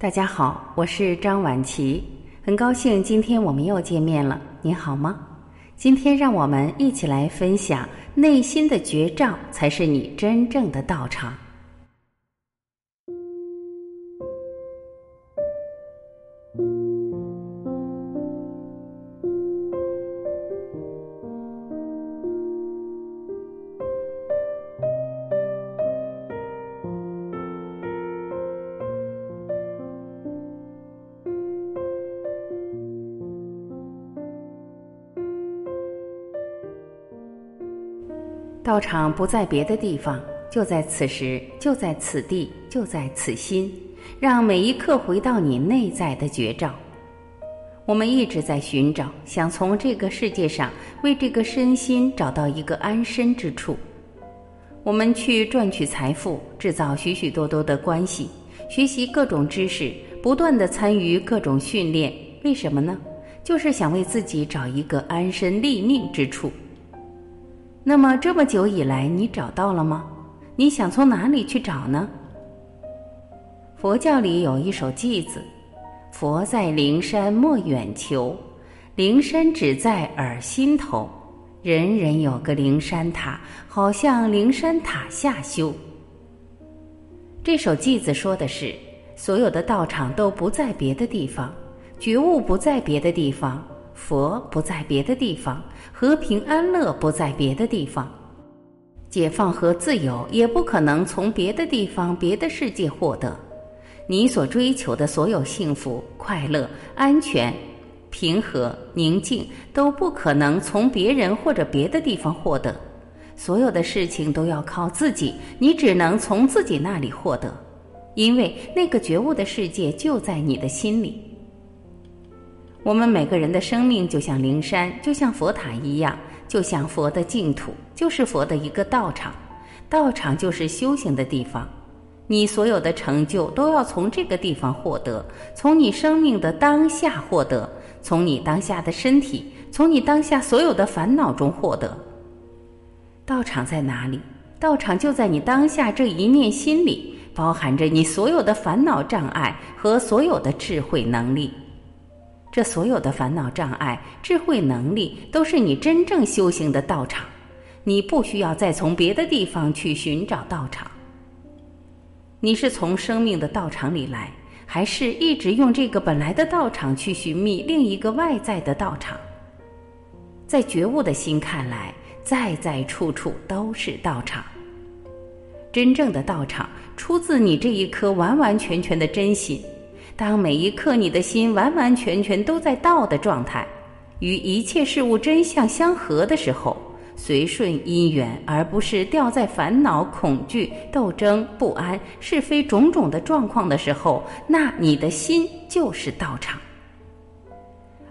大家好，我是张婉琪，很高兴今天我们又见面了。你好吗？今天让我们一起来分享内心的绝招，才是你真正的道场。道场不在别的地方，就在此时，就在此地，就在此心，让每一刻回到你内在的绝照。我们一直在寻找，想从这个世界上为这个身心找到一个安身之处。我们去赚取财富，制造许许多多的关系，学习各种知识，不断的参与各种训练。为什么呢？就是想为自己找一个安身立命之处。那么这么久以来，你找到了吗？你想从哪里去找呢？佛教里有一首偈子：“佛在灵山莫远求，灵山只在耳心头。人人有个灵山塔，好像灵山塔下修。”这首偈子说的是，所有的道场都不在别的地方，觉悟不在别的地方。佛不在别的地方，和平安乐不在别的地方，解放和自由也不可能从别的地方、别的世界获得。你所追求的所有幸福、快乐、安全、平和、宁静，都不可能从别人或者别的地方获得。所有的事情都要靠自己，你只能从自己那里获得，因为那个觉悟的世界就在你的心里。我们每个人的生命就像灵山，就像佛塔一样，就像佛的净土，就是佛的一个道场。道场就是修行的地方，你所有的成就都要从这个地方获得，从你生命的当下获得，从你当下的身体，从你当下所有的烦恼中获得。道场在哪里？道场就在你当下这一念心里，包含着你所有的烦恼障碍和所有的智慧能力。这所有的烦恼障碍、智慧能力，都是你真正修行的道场。你不需要再从别的地方去寻找道场。你是从生命的道场里来，还是一直用这个本来的道场去寻觅另一个外在的道场？在觉悟的心看来，在在处处都是道场。真正的道场出自你这一颗完完全全的真心。当每一刻你的心完完全全都在道的状态，与一切事物真相相合的时候，随顺因缘，而不是掉在烦恼、恐惧、斗争、不安、是非种种的状况的时候，那你的心就是道场。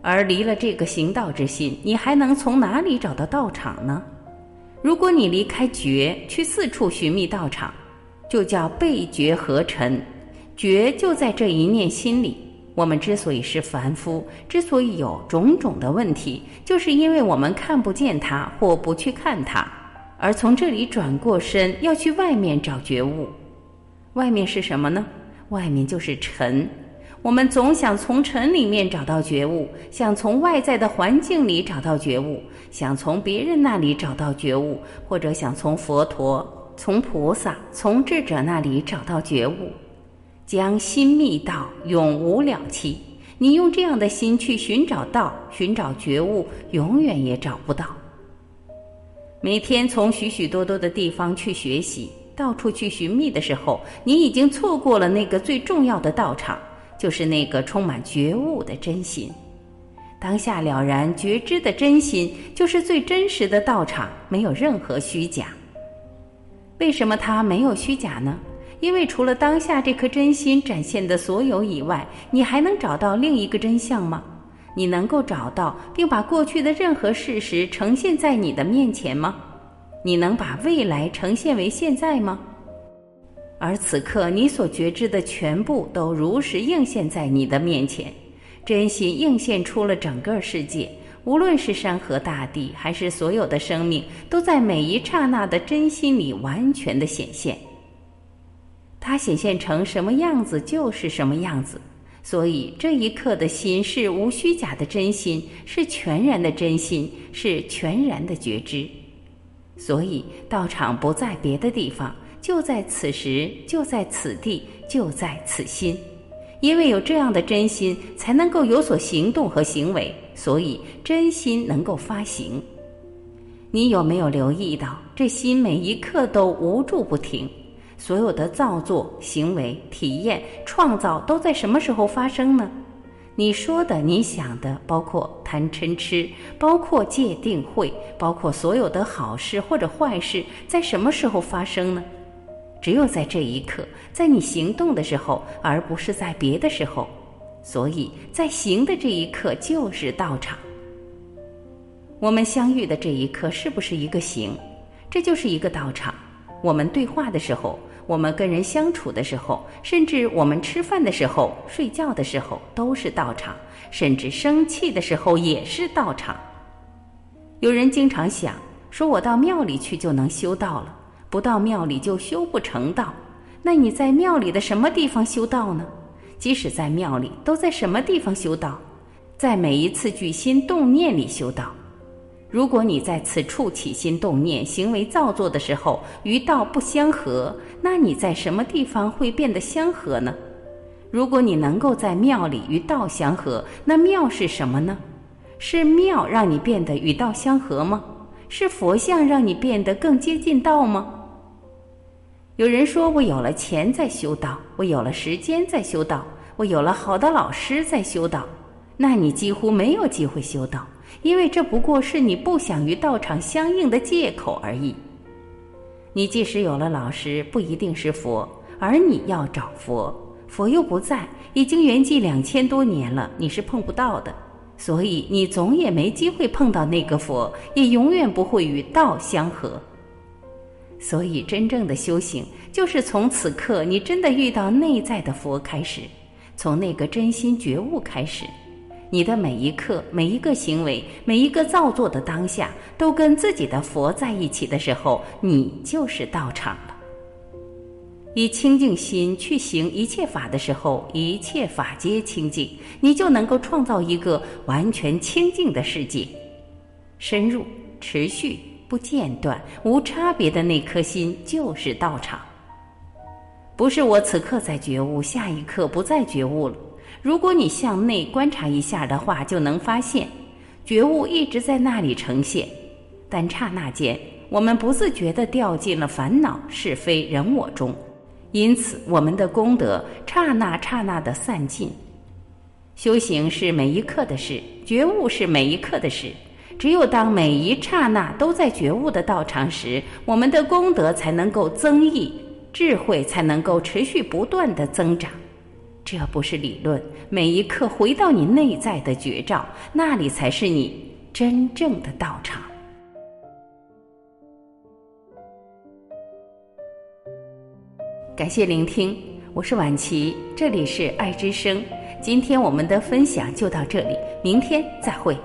而离了这个行道之心，你还能从哪里找到道场呢？如果你离开觉，去四处寻觅道场，就叫背觉合尘。觉就在这一念心里。我们之所以是凡夫，之所以有种种的问题，就是因为我们看不见它或不去看它，而从这里转过身要去外面找觉悟。外面是什么呢？外面就是尘。我们总想从尘里面找到觉悟，想从外在的环境里找到觉悟，想从别人那里找到觉悟，或者想从佛陀、从菩萨、从智者那里找到觉悟。将心觅道，永无了期。你用这样的心去寻找道，寻找觉悟，永远也找不到。每天从许许多多的地方去学习，到处去寻觅的时候，你已经错过了那个最重要的道场，就是那个充满觉悟的真心。当下了然觉知的真心，就是最真实的道场，没有任何虚假。为什么它没有虚假呢？因为除了当下这颗真心展现的所有以外，你还能找到另一个真相吗？你能够找到并把过去的任何事实呈现在你的面前吗？你能把未来呈现为现在吗？而此刻你所觉知的全部都如实映现在你的面前，真心映现出了整个世界，无论是山河大地，还是所有的生命，都在每一刹那的真心里完全的显现。它显现成什么样子就是什么样子。所以这一刻的心是无虚假的真心，是全然的真心，是全然的觉知。所以道场不在别的地方，就在此时，就在此地，就在此心。因为有这样的真心，才能够有所行动和行为。所以真心能够发行。你有没有留意到，这心每一刻都无助不停？所有的造作、行为、体验、创造都在什么时候发生呢？你说的、你想的，包括贪嗔痴，包括戒定慧，包括所有的好事或者坏事，在什么时候发生呢？只有在这一刻，在你行动的时候，而不是在别的时候。所以在行的这一刻就是道场。我们相遇的这一刻是不是一个行？这就是一个道场。我们对话的时候，我们跟人相处的时候，甚至我们吃饭的时候、睡觉的时候，都是道场；甚至生气的时候也是道场。有人经常想说：“我到庙里去就能修道了，不到庙里就修不成道。”那你在庙里的什么地方修道呢？即使在庙里，都在什么地方修道？在每一次举心动念里修道。如果你在此处起心动念、行为造作的时候与道不相合，那你在什么地方会变得相合呢？如果你能够在庙里与道相合，那庙是什么呢？是庙让你变得与道相合吗？是佛像让你变得更接近道吗？有人说我有了钱在修道，我有了时间在修道，我有了好的老师在修道，那你几乎没有机会修道。因为这不过是你不想与道场相应的借口而已。你即使有了老师，不一定是佛，而你要找佛，佛又不在，已经圆寂两千多年了，你是碰不到的，所以你总也没机会碰到那个佛，也永远不会与道相合。所以，真正的修行，就是从此刻你真的遇到内在的佛开始，从那个真心觉悟开始。你的每一刻、每一个行为、每一个造作的当下，都跟自己的佛在一起的时候，你就是道场了。以清净心去行一切法的时候，一切法皆清净，你就能够创造一个完全清净的世界。深入、持续、不间断、无差别的那颗心，就是道场。不是我此刻在觉悟，下一刻不再觉悟了。如果你向内观察一下的话，就能发现，觉悟一直在那里呈现，但刹那间，我们不自觉地掉进了烦恼、是非、人我中，因此我们的功德刹那刹那地散尽。修行是每一刻的事，觉悟是每一刻的事。只有当每一刹那都在觉悟的道场时，我们的功德才能够增益，智慧才能够持续不断的增长。这不是理论，每一刻回到你内在的觉照，那里才是你真正的道场。感谢聆听，我是婉琪，这里是爱之声。今天我们的分享就到这里，明天再会。